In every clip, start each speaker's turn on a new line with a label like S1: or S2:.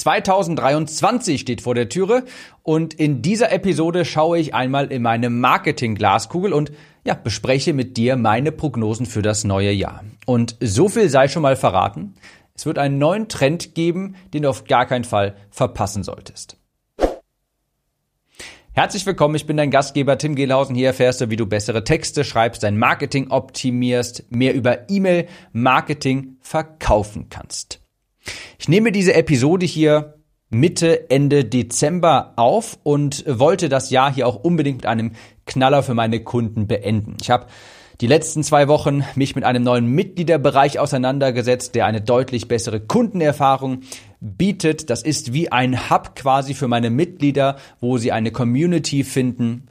S1: 2023 steht vor der Türe und in dieser Episode schaue ich einmal in meine Marketing-Glaskugel und ja, bespreche mit dir meine Prognosen für das neue Jahr. Und so viel sei schon mal verraten. Es wird einen neuen Trend geben, den du auf gar keinen Fall verpassen solltest. Herzlich willkommen, ich bin dein Gastgeber Tim Gehlhausen. Hier erfährst du, wie du bessere Texte schreibst, dein Marketing optimierst, mehr über E-Mail-Marketing verkaufen kannst. Ich nehme diese Episode hier Mitte, Ende Dezember auf und wollte das Jahr hier auch unbedingt mit einem Knaller für meine Kunden beenden. Ich habe die letzten zwei Wochen mich mit einem neuen Mitgliederbereich auseinandergesetzt, der eine deutlich bessere Kundenerfahrung bietet. Das ist wie ein Hub quasi für meine Mitglieder, wo sie eine Community finden,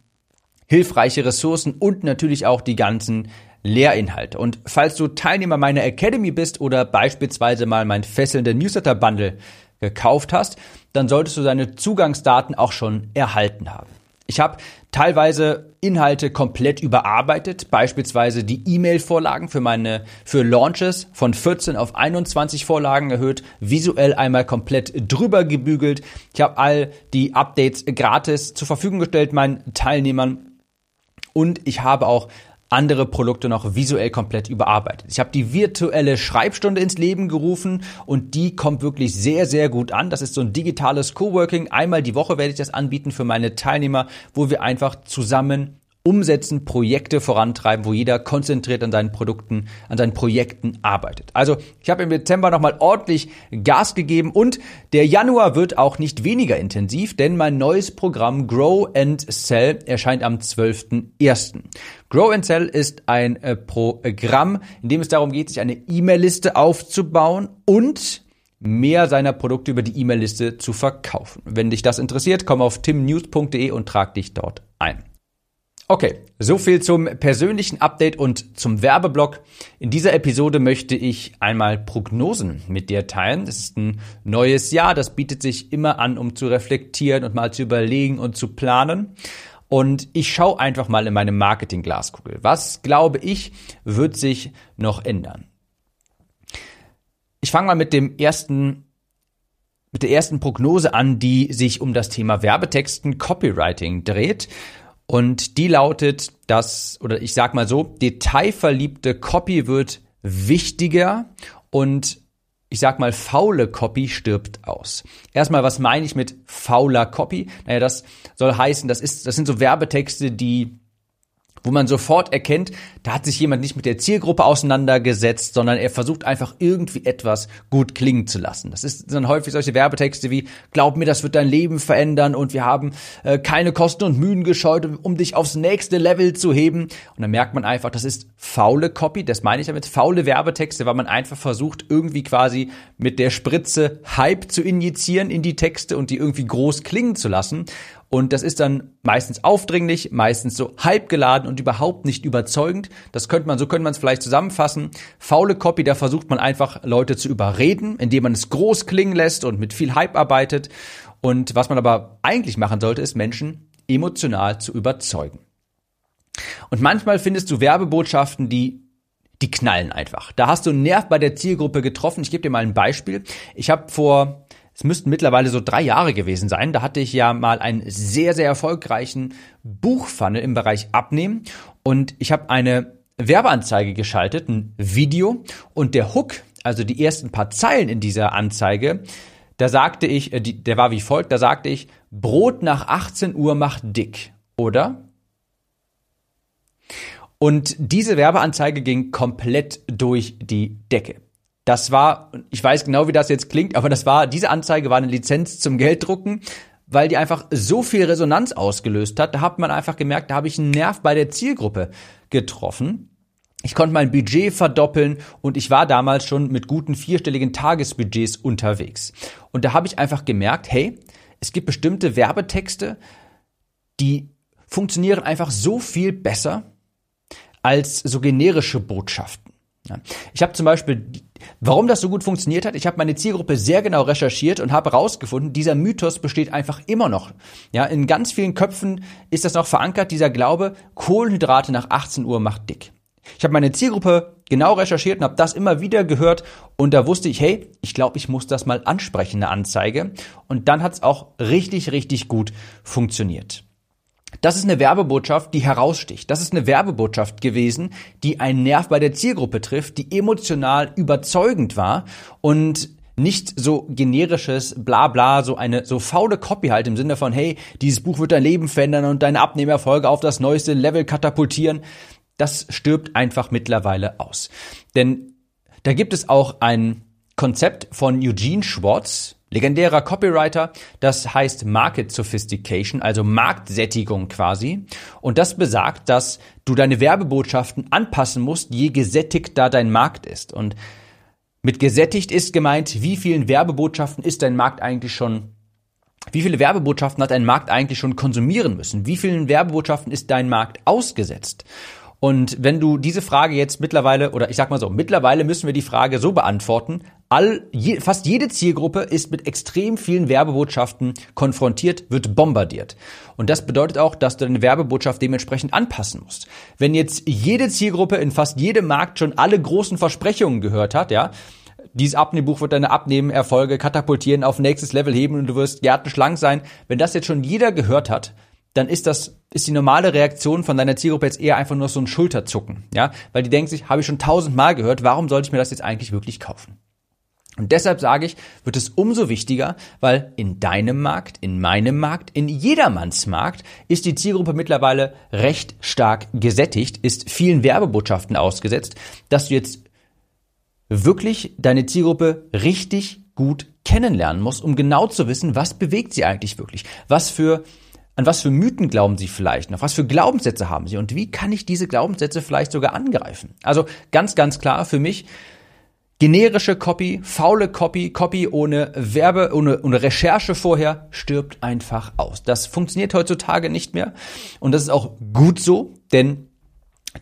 S1: hilfreiche Ressourcen und natürlich auch die ganzen Lehrinhalte. Und falls du Teilnehmer meiner Academy bist oder beispielsweise mal mein fesselnder Newsletter Bundle gekauft hast, dann solltest du deine Zugangsdaten auch schon erhalten haben. Ich habe teilweise Inhalte komplett überarbeitet, beispielsweise die E-Mail-Vorlagen für meine für Launches von 14 auf 21 Vorlagen erhöht, visuell einmal komplett drüber gebügelt. Ich habe all die Updates gratis zur Verfügung gestellt meinen Teilnehmern und ich habe auch andere Produkte noch visuell komplett überarbeitet. Ich habe die virtuelle Schreibstunde ins Leben gerufen und die kommt wirklich sehr, sehr gut an. Das ist so ein digitales Coworking. Einmal die Woche werde ich das anbieten für meine Teilnehmer, wo wir einfach zusammen umsetzen, Projekte vorantreiben, wo jeder konzentriert an seinen Produkten, an seinen Projekten arbeitet. Also ich habe im Dezember nochmal ordentlich Gas gegeben und der Januar wird auch nicht weniger intensiv, denn mein neues Programm Grow and Sell erscheint am 12.01. Grow and Sell ist ein äh, Programm, in dem es darum geht, sich eine E-Mail-Liste aufzubauen und mehr seiner Produkte über die E-Mail-Liste zu verkaufen. Wenn dich das interessiert, komm auf timnews.de und trag dich dort ein. Okay, so viel zum persönlichen Update und zum Werbeblock. In dieser Episode möchte ich einmal Prognosen mit dir teilen. Es ist ein neues Jahr, das bietet sich immer an, um zu reflektieren und mal zu überlegen und zu planen. Und ich schaue einfach mal in meine Marketing-Glaskugel. Was, glaube ich, wird sich noch ändern? Ich fange mal mit dem ersten mit der ersten Prognose an, die sich um das Thema Werbetexten, Copywriting dreht. Und die lautet, dass, oder ich sag mal so, detailverliebte Copy wird wichtiger und ich sag mal, faule Copy stirbt aus. Erstmal, was meine ich mit fauler Copy? Naja, das soll heißen, das ist, das sind so Werbetexte, die wo man sofort erkennt, da hat sich jemand nicht mit der Zielgruppe auseinandergesetzt, sondern er versucht einfach irgendwie etwas gut klingen zu lassen. Das ist dann häufig solche Werbetexte wie, glaub mir, das wird dein Leben verändern und wir haben äh, keine Kosten und Mühen gescheut, um dich aufs nächste Level zu heben. Und dann merkt man einfach, das ist faule Copy, das meine ich damit, faule Werbetexte, weil man einfach versucht, irgendwie quasi mit der Spritze Hype zu injizieren in die Texte und die irgendwie groß klingen zu lassen. Und das ist dann meistens aufdringlich, meistens so halbgeladen und überhaupt nicht überzeugend. Das könnte man, so könnte man es vielleicht zusammenfassen. Faule Copy, da versucht man einfach Leute zu überreden, indem man es groß klingen lässt und mit viel Hype arbeitet. Und was man aber eigentlich machen sollte, ist Menschen emotional zu überzeugen. Und manchmal findest du Werbebotschaften, die die knallen einfach. Da hast du einen Nerv bei der Zielgruppe getroffen. Ich gebe dir mal ein Beispiel. Ich habe vor es müssten mittlerweile so drei Jahre gewesen sein. Da hatte ich ja mal einen sehr, sehr erfolgreichen Buchfunnel im Bereich Abnehmen und ich habe eine Werbeanzeige geschaltet, ein Video und der Hook, also die ersten paar Zeilen in dieser Anzeige, da sagte ich, äh, der war wie folgt, da sagte ich, Brot nach 18 Uhr macht dick, oder? Und diese Werbeanzeige ging komplett durch die Decke. Das war, ich weiß genau, wie das jetzt klingt, aber das war, diese Anzeige war eine Lizenz zum Gelddrucken, weil die einfach so viel Resonanz ausgelöst hat. Da hat man einfach gemerkt, da habe ich einen Nerv bei der Zielgruppe getroffen. Ich konnte mein Budget verdoppeln und ich war damals schon mit guten vierstelligen Tagesbudgets unterwegs. Und da habe ich einfach gemerkt, hey, es gibt bestimmte Werbetexte, die funktionieren einfach so viel besser als so generische Botschaften. Ich habe zum Beispiel, warum das so gut funktioniert hat, ich habe meine Zielgruppe sehr genau recherchiert und habe herausgefunden, dieser Mythos besteht einfach immer noch. Ja, in ganz vielen Köpfen ist das noch verankert, dieser Glaube, Kohlenhydrate nach 18 Uhr macht dick. Ich habe meine Zielgruppe genau recherchiert und habe das immer wieder gehört und da wusste ich, hey, ich glaube, ich muss das mal ansprechen, eine Anzeige. Und dann hat es auch richtig, richtig gut funktioniert. Das ist eine Werbebotschaft, die heraussticht. Das ist eine Werbebotschaft gewesen, die einen Nerv bei der Zielgruppe trifft, die emotional überzeugend war und nicht so generisches Blabla, so eine so faule Copy halt im Sinne von, hey, dieses Buch wird dein Leben verändern und deine Abnehmerfolge auf das neueste Level katapultieren. Das stirbt einfach mittlerweile aus. Denn da gibt es auch ein Konzept von Eugene Schwartz, legendärer Copywriter, das heißt Market Sophistication, also Marktsättigung quasi. Und das besagt, dass du deine Werbebotschaften anpassen musst, je gesättigter dein Markt ist. Und mit gesättigt ist gemeint, wie vielen Werbebotschaften ist dein Markt eigentlich schon wie viele Werbebotschaften hat dein Markt eigentlich schon konsumieren müssen? Wie vielen Werbebotschaften ist dein Markt ausgesetzt? Und wenn du diese Frage jetzt mittlerweile, oder ich sag mal so, mittlerweile müssen wir die Frage so beantworten, all, je, fast jede Zielgruppe ist mit extrem vielen Werbebotschaften konfrontiert, wird bombardiert. Und das bedeutet auch, dass du deine Werbebotschaft dementsprechend anpassen musst. Wenn jetzt jede Zielgruppe in fast jedem Markt schon alle großen Versprechungen gehört hat, ja, dieses Abnehmbuch wird deine Abnehmerfolge katapultieren, auf nächstes Level heben und du wirst gärtenschlank sein. Wenn das jetzt schon jeder gehört hat, dann ist das, ist die normale Reaktion von deiner Zielgruppe jetzt eher einfach nur so ein Schulterzucken, ja, weil die denken sich, habe ich schon tausendmal gehört, warum sollte ich mir das jetzt eigentlich wirklich kaufen? Und deshalb sage ich, wird es umso wichtiger, weil in deinem Markt, in meinem Markt, in jedermanns Markt ist die Zielgruppe mittlerweile recht stark gesättigt, ist vielen Werbebotschaften ausgesetzt, dass du jetzt wirklich deine Zielgruppe richtig gut kennenlernen musst, um genau zu wissen, was bewegt sie eigentlich wirklich, was für an was für Mythen glauben Sie vielleicht noch? Was für Glaubenssätze haben Sie? Und wie kann ich diese Glaubenssätze vielleicht sogar angreifen? Also ganz, ganz klar für mich, generische Copy, faule Copy, Copy ohne Werbe, ohne, ohne Recherche vorher stirbt einfach aus. Das funktioniert heutzutage nicht mehr. Und das ist auch gut so, denn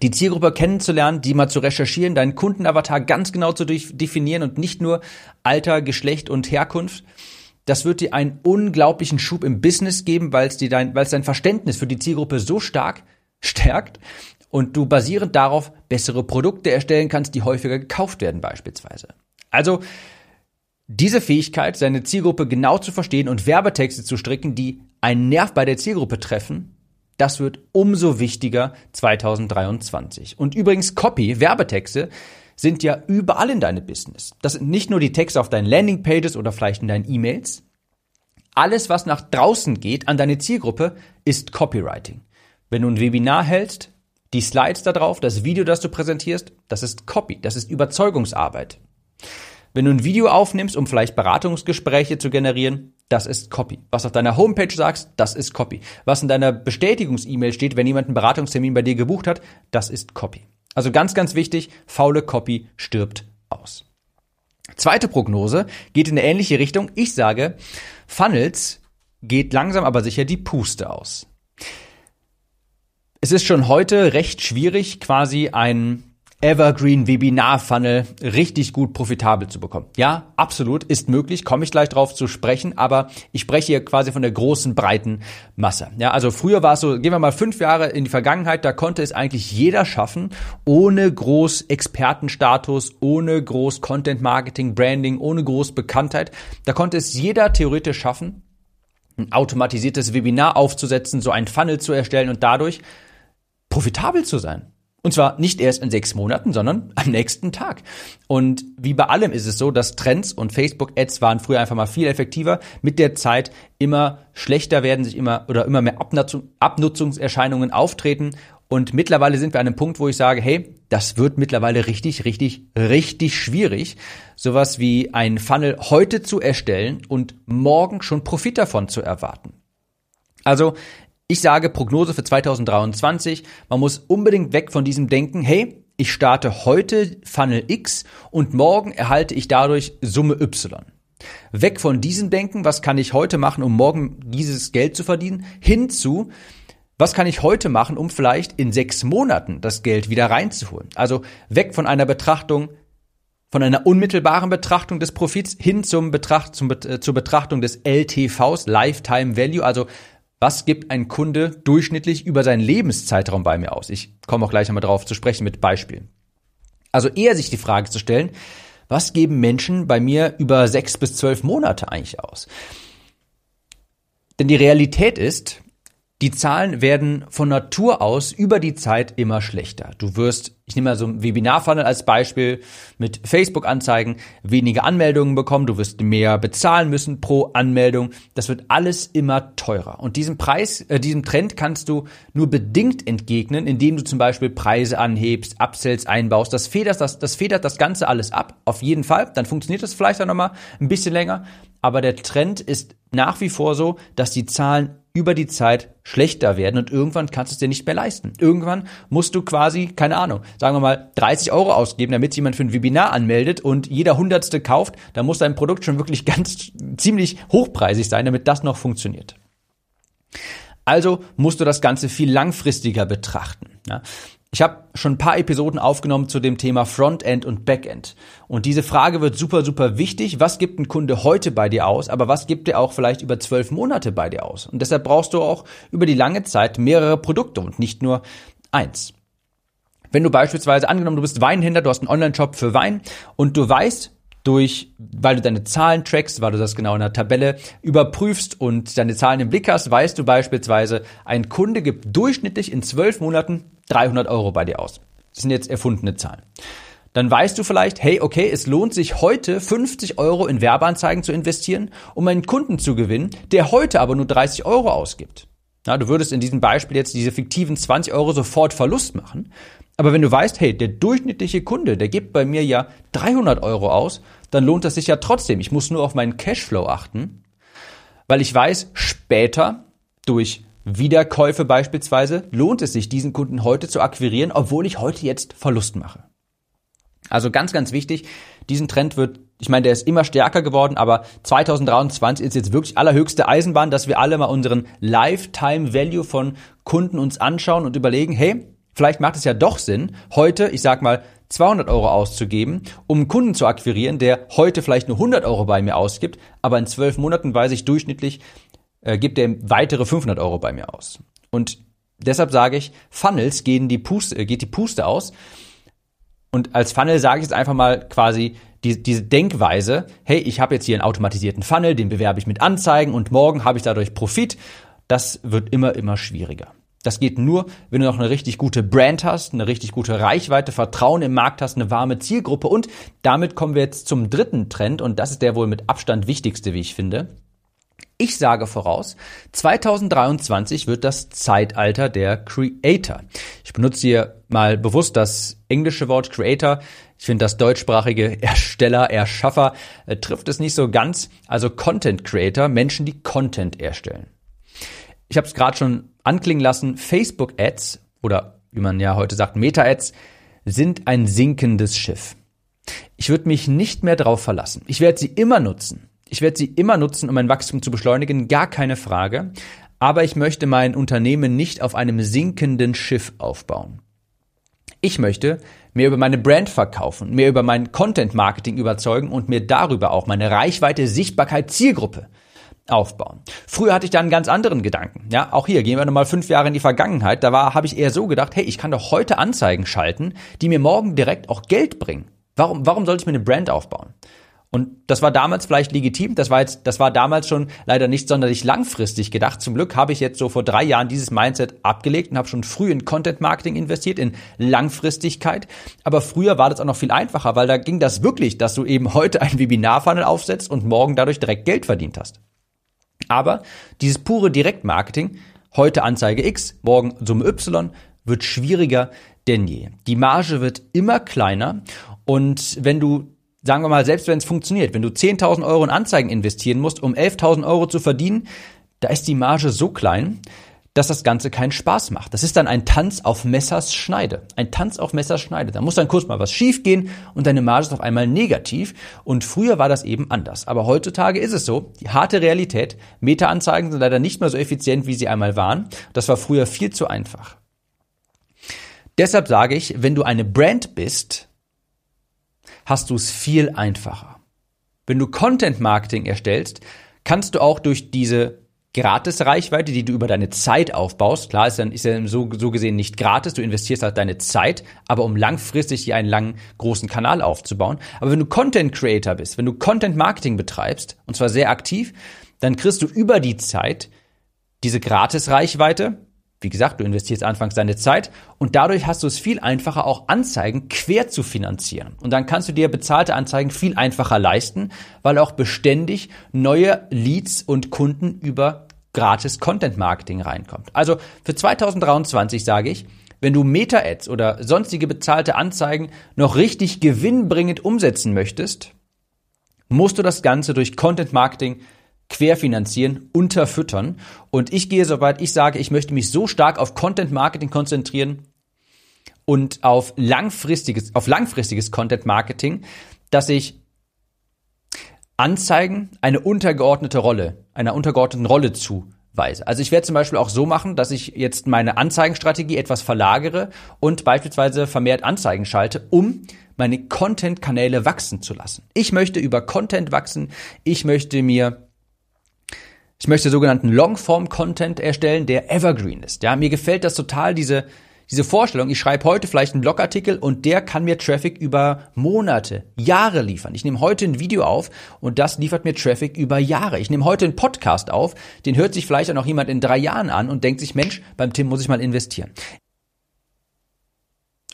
S1: die Zielgruppe kennenzulernen, die mal zu recherchieren, deinen Kundenavatar ganz genau zu definieren und nicht nur Alter, Geschlecht und Herkunft, das wird dir einen unglaublichen Schub im Business geben, weil es dir dein, weil es dein Verständnis für die Zielgruppe so stark stärkt und du basierend darauf bessere Produkte erstellen kannst, die häufiger gekauft werden beispielsweise. Also diese Fähigkeit, seine Zielgruppe genau zu verstehen und Werbetexte zu stricken, die einen Nerv bei der Zielgruppe treffen, das wird umso wichtiger 2023. Und übrigens Copy, Werbetexte, sind ja überall in deinem Business. Das sind nicht nur die Texte auf deinen Landingpages oder vielleicht in deinen E-Mails. Alles, was nach draußen geht an deine Zielgruppe, ist Copywriting. Wenn du ein Webinar hältst, die Slides da drauf, das Video, das du präsentierst, das ist Copy, das ist Überzeugungsarbeit. Wenn du ein Video aufnimmst, um vielleicht Beratungsgespräche zu generieren, das ist Copy. Was auf deiner Homepage sagst, das ist Copy. Was in deiner Bestätigungs-E-Mail steht, wenn jemand einen Beratungstermin bei dir gebucht hat, das ist Copy. Also ganz, ganz wichtig, faule Copy stirbt aus. Zweite Prognose geht in eine ähnliche Richtung. Ich sage, Funnels geht langsam aber sicher die Puste aus. Es ist schon heute recht schwierig, quasi ein Evergreen Webinar Funnel richtig gut profitabel zu bekommen. Ja, absolut, ist möglich, komme ich gleich drauf zu sprechen, aber ich spreche hier quasi von der großen, breiten Masse. Ja, also früher war es so, gehen wir mal fünf Jahre in die Vergangenheit, da konnte es eigentlich jeder schaffen, ohne groß Expertenstatus, ohne groß Content Marketing, Branding, ohne groß Bekanntheit. Da konnte es jeder theoretisch schaffen, ein automatisiertes Webinar aufzusetzen, so ein Funnel zu erstellen und dadurch profitabel zu sein. Und zwar nicht erst in sechs Monaten, sondern am nächsten Tag. Und wie bei allem ist es so, dass Trends und Facebook-Ads waren früher einfach mal viel effektiver, mit der Zeit immer schlechter werden, sich immer oder immer mehr Abnutzung, Abnutzungserscheinungen auftreten. Und mittlerweile sind wir an einem Punkt, wo ich sage, hey, das wird mittlerweile richtig, richtig, richtig schwierig, sowas wie ein Funnel heute zu erstellen und morgen schon Profit davon zu erwarten. Also ich sage Prognose für 2023, man muss unbedingt weg von diesem Denken, hey, ich starte heute Funnel X und morgen erhalte ich dadurch Summe Y. Weg von diesem Denken, was kann ich heute machen, um morgen dieses Geld zu verdienen, hinzu, was kann ich heute machen, um vielleicht in sechs Monaten das Geld wieder reinzuholen? Also weg von einer Betrachtung, von einer unmittelbaren Betrachtung des Profits hin zum Betracht, zum, äh, zur Betrachtung des LTVs, Lifetime Value, also Was gibt ein Kunde durchschnittlich über seinen Lebenszeitraum bei mir aus? Ich komme auch gleich einmal drauf zu sprechen mit Beispielen. Also eher sich die Frage zu stellen, was geben Menschen bei mir über sechs bis zwölf Monate eigentlich aus? Denn die Realität ist, die Zahlen werden von Natur aus über die Zeit immer schlechter. Du wirst, ich nehme mal so ein Webinarfunnel als Beispiel, mit Facebook-Anzeigen weniger Anmeldungen bekommen, du wirst mehr bezahlen müssen pro Anmeldung. Das wird alles immer teurer. Und diesem Preis, äh, diesem Trend kannst du nur bedingt entgegnen, indem du zum Beispiel Preise anhebst, Upsells einbaust. Das federt das, das federt das Ganze alles ab. Auf jeden Fall. Dann funktioniert das vielleicht auch nochmal ein bisschen länger. Aber der Trend ist nach wie vor so, dass die Zahlen über die Zeit schlechter werden und irgendwann kannst du es dir nicht mehr leisten. Irgendwann musst du quasi, keine Ahnung, sagen wir mal 30 Euro ausgeben, damit jemand für ein Webinar anmeldet und jeder Hundertste kauft, dann muss dein Produkt schon wirklich ganz ziemlich hochpreisig sein, damit das noch funktioniert. Also musst du das Ganze viel langfristiger betrachten. Ja. Ich habe schon ein paar Episoden aufgenommen zu dem Thema Frontend und Backend. Und diese Frage wird super, super wichtig. Was gibt ein Kunde heute bei dir aus? Aber was gibt er auch vielleicht über zwölf Monate bei dir aus? Und deshalb brauchst du auch über die lange Zeit mehrere Produkte und nicht nur eins. Wenn du beispielsweise angenommen, du bist Weinhändler, du hast einen Online-Shop für Wein und du weißt, durch, weil du deine Zahlen trackst, weil du das genau in der Tabelle überprüfst und deine Zahlen im Blick hast, weißt du beispielsweise, ein Kunde gibt durchschnittlich in zwölf Monaten 300 Euro bei dir aus. Das sind jetzt erfundene Zahlen. Dann weißt du vielleicht, hey, okay, es lohnt sich heute 50 Euro in Werbeanzeigen zu investieren, um einen Kunden zu gewinnen, der heute aber nur 30 Euro ausgibt. Na, du würdest in diesem Beispiel jetzt diese fiktiven 20 Euro sofort Verlust machen. Aber wenn du weißt, hey, der durchschnittliche Kunde, der gibt bei mir ja 300 Euro aus, dann lohnt das sich ja trotzdem. Ich muss nur auf meinen Cashflow achten, weil ich weiß, später durch Wiederkäufe beispielsweise lohnt es sich, diesen Kunden heute zu akquirieren, obwohl ich heute jetzt Verlust mache. Also ganz, ganz wichtig, diesen Trend wird, ich meine, der ist immer stärker geworden, aber 2023 ist jetzt wirklich allerhöchste Eisenbahn, dass wir alle mal unseren Lifetime Value von Kunden uns anschauen und überlegen, hey, vielleicht macht es ja doch Sinn, heute, ich sag mal, 200 Euro auszugeben, um einen Kunden zu akquirieren, der heute vielleicht nur 100 Euro bei mir ausgibt, aber in zwölf Monaten weiß ich durchschnittlich, äh, gibt er weitere 500 Euro bei mir aus. Und deshalb sage ich, Funnels gehen die Puste, äh, geht die Puste aus. Und als Funnel sage ich jetzt einfach mal quasi die, diese Denkweise, hey, ich habe jetzt hier einen automatisierten Funnel, den bewerbe ich mit Anzeigen und morgen habe ich dadurch Profit. Das wird immer, immer schwieriger. Das geht nur, wenn du noch eine richtig gute Brand hast, eine richtig gute Reichweite, Vertrauen im Markt hast, eine warme Zielgruppe und damit kommen wir jetzt zum dritten Trend und das ist der wohl mit Abstand wichtigste, wie ich finde. Ich sage voraus, 2023 wird das Zeitalter der Creator. Ich benutze hier mal bewusst das englische Wort Creator. Ich finde das deutschsprachige Ersteller, Erschaffer äh, trifft es nicht so ganz. Also Content Creator, Menschen, die Content erstellen. Ich habe es gerade schon anklingen lassen, Facebook Ads oder wie man ja heute sagt, Meta Ads sind ein sinkendes Schiff. Ich würde mich nicht mehr darauf verlassen. Ich werde sie immer nutzen. Ich werde sie immer nutzen, um mein Wachstum zu beschleunigen, gar keine Frage. Aber ich möchte mein Unternehmen nicht auf einem sinkenden Schiff aufbauen. Ich möchte mehr über meine Brand verkaufen, mehr über mein Content Marketing überzeugen und mir darüber auch meine Reichweite, Sichtbarkeit, Zielgruppe aufbauen. Früher hatte ich da einen ganz anderen Gedanken. Ja, auch hier gehen wir nochmal fünf Jahre in die Vergangenheit. Da war, habe ich eher so gedacht, hey, ich kann doch heute Anzeigen schalten, die mir morgen direkt auch Geld bringen. Warum, warum sollte ich mir eine Brand aufbauen? Und das war damals vielleicht legitim, das war jetzt, das war damals schon leider nicht sonderlich langfristig gedacht. Zum Glück habe ich jetzt so vor drei Jahren dieses Mindset abgelegt und habe schon früh in Content Marketing investiert, in Langfristigkeit. Aber früher war das auch noch viel einfacher, weil da ging das wirklich, dass du eben heute ein Webinar-Funnel aufsetzt und morgen dadurch direkt Geld verdient hast. Aber dieses pure Direktmarketing, heute Anzeige X, morgen Summe Y, wird schwieriger denn je. Die Marge wird immer kleiner und wenn du sagen wir mal, selbst wenn es funktioniert, wenn du 10.000 Euro in Anzeigen investieren musst, um 11.000 Euro zu verdienen, da ist die Marge so klein, dass das Ganze keinen Spaß macht. Das ist dann ein Tanz auf Messers Schneide. Ein Tanz auf Messers Schneide. Da muss dann kurz mal was schief gehen und deine Marge ist auf einmal negativ. Und früher war das eben anders. Aber heutzutage ist es so. Die harte Realität. Meta-Anzeigen sind leider nicht mehr so effizient, wie sie einmal waren. Das war früher viel zu einfach. Deshalb sage ich, wenn du eine Brand bist, hast du es viel einfacher. Wenn du Content Marketing erstellst, kannst du auch durch diese Gratis-Reichweite, die du über deine Zeit aufbaust. Klar, ist ja, ist ja so, so gesehen nicht gratis, du investierst halt deine Zeit, aber um langfristig hier einen langen, großen Kanal aufzubauen. Aber wenn du Content Creator bist, wenn du Content Marketing betreibst, und zwar sehr aktiv, dann kriegst du über die Zeit diese Gratis-Reichweite, wie gesagt, du investierst anfangs deine Zeit und dadurch hast du es viel einfacher, auch Anzeigen quer zu finanzieren. Und dann kannst du dir bezahlte Anzeigen viel einfacher leisten, weil auch beständig neue Leads und Kunden über gratis Content Marketing reinkommt. Also für 2023 sage ich, wenn du Meta-Ads oder sonstige bezahlte Anzeigen noch richtig gewinnbringend umsetzen möchtest, musst du das Ganze durch Content Marketing querfinanzieren, unterfüttern. Und ich gehe so weit, ich sage, ich möchte mich so stark auf Content Marketing konzentrieren und auf langfristiges, auf langfristiges Content Marketing, dass ich Anzeigen eine untergeordnete Rolle, einer untergeordneten Rolle zuweise. Also ich werde zum Beispiel auch so machen, dass ich jetzt meine Anzeigenstrategie etwas verlagere und beispielsweise vermehrt Anzeigen schalte, um meine Content-Kanäle wachsen zu lassen. Ich möchte über Content wachsen. Ich möchte mir ich möchte sogenannten Longform-Content erstellen, der evergreen ist. Ja, mir gefällt das total, diese, diese Vorstellung. Ich schreibe heute vielleicht einen Blogartikel und der kann mir Traffic über Monate, Jahre liefern. Ich nehme heute ein Video auf und das liefert mir Traffic über Jahre. Ich nehme heute einen Podcast auf, den hört sich vielleicht auch noch jemand in drei Jahren an und denkt sich, Mensch, beim Tim muss ich mal investieren.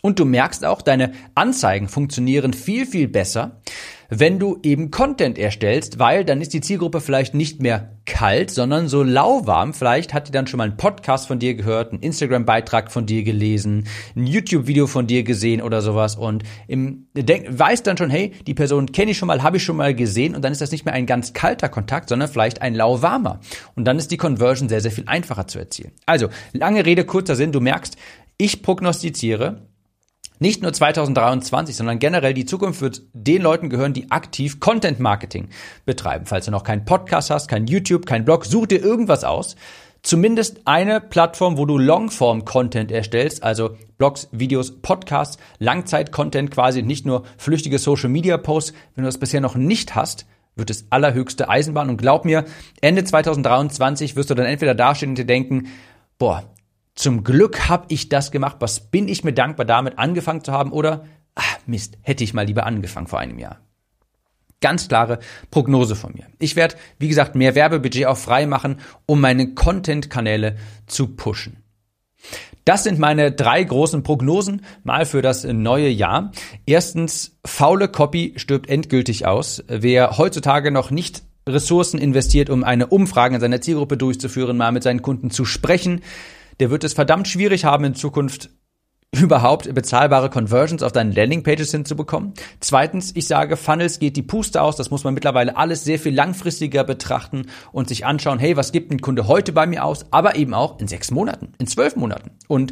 S1: Und du merkst auch, deine Anzeigen funktionieren viel, viel besser, wenn du eben Content erstellst, weil dann ist die Zielgruppe vielleicht nicht mehr kalt, sondern so lauwarm. Vielleicht hat die dann schon mal einen Podcast von dir gehört, einen Instagram-Beitrag von dir gelesen, ein YouTube-Video von dir gesehen oder sowas und im, denk, weiß dann schon, hey, die Person kenne ich schon mal, habe ich schon mal gesehen und dann ist das nicht mehr ein ganz kalter Kontakt, sondern vielleicht ein lauwarmer. Und dann ist die Conversion sehr, sehr viel einfacher zu erzielen. Also, lange Rede, kurzer Sinn, du merkst, ich prognostiziere, nicht nur 2023, sondern generell die Zukunft wird den Leuten gehören, die aktiv Content Marketing betreiben. Falls du noch keinen Podcast hast, kein YouTube, kein Blog, such dir irgendwas aus. Zumindest eine Plattform, wo du Longform-Content erstellst, also Blogs, Videos, Podcasts, Langzeit-Content, quasi nicht nur flüchtige Social-Media-Posts. Wenn du das bisher noch nicht hast, wird es allerhöchste Eisenbahn. Und glaub mir, Ende 2023 wirst du dann entweder dastehen und dir denken, boah, zum Glück habe ich das gemacht. Was bin ich mir dankbar, damit angefangen zu haben? Oder, ach Mist, hätte ich mal lieber angefangen vor einem Jahr. Ganz klare Prognose von mir. Ich werde, wie gesagt, mehr Werbebudget auch frei machen, um meine Content-Kanäle zu pushen. Das sind meine drei großen Prognosen mal für das neue Jahr. Erstens, faule Copy stirbt endgültig aus. Wer heutzutage noch nicht Ressourcen investiert, um eine Umfrage in seiner Zielgruppe durchzuführen, mal mit seinen Kunden zu sprechen, der wird es verdammt schwierig haben, in Zukunft überhaupt bezahlbare Conversions auf deinen Landingpages hinzubekommen. Zweitens, ich sage, Funnels geht die Puste aus. Das muss man mittlerweile alles sehr viel langfristiger betrachten und sich anschauen, hey, was gibt ein Kunde heute bei mir aus? Aber eben auch in sechs Monaten, in zwölf Monaten. Und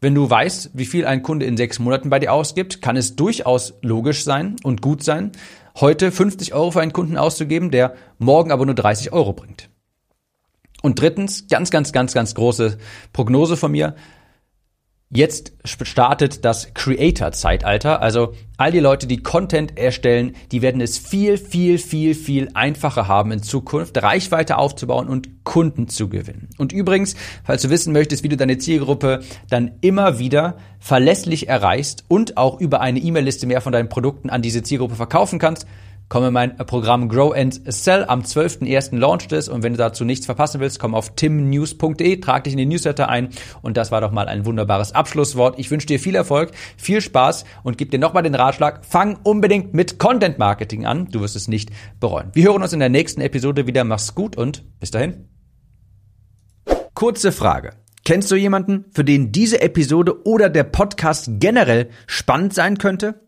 S1: wenn du weißt, wie viel ein Kunde in sechs Monaten bei dir ausgibt, kann es durchaus logisch sein und gut sein, heute 50 Euro für einen Kunden auszugeben, der morgen aber nur 30 Euro bringt. Und drittens, ganz, ganz, ganz, ganz große Prognose von mir. Jetzt startet das Creator-Zeitalter. Also all die Leute, die Content erstellen, die werden es viel, viel, viel, viel einfacher haben in Zukunft, Reichweite aufzubauen und Kunden zu gewinnen. Und übrigens, falls du wissen möchtest, wie du deine Zielgruppe dann immer wieder verlässlich erreichst und auch über eine E-Mail-Liste mehr von deinen Produkten an diese Zielgruppe verkaufen kannst, komm in mein Programm Grow and Sell. Am 12.01. launcht es und wenn du dazu nichts verpassen willst, komm auf timnews.de, trag dich in den Newsletter ein und das war doch mal ein wunderbares Abschlusswort. Ich wünsche dir viel Erfolg, viel Spaß und gib dir nochmal den Ratschlag, fang unbedingt mit Content Marketing an. Du wirst es nicht bereuen. Wir hören uns in der nächsten Episode wieder. Mach's gut und bis dahin. Kurze Frage. Kennst du jemanden, für den diese Episode oder der Podcast generell spannend sein könnte?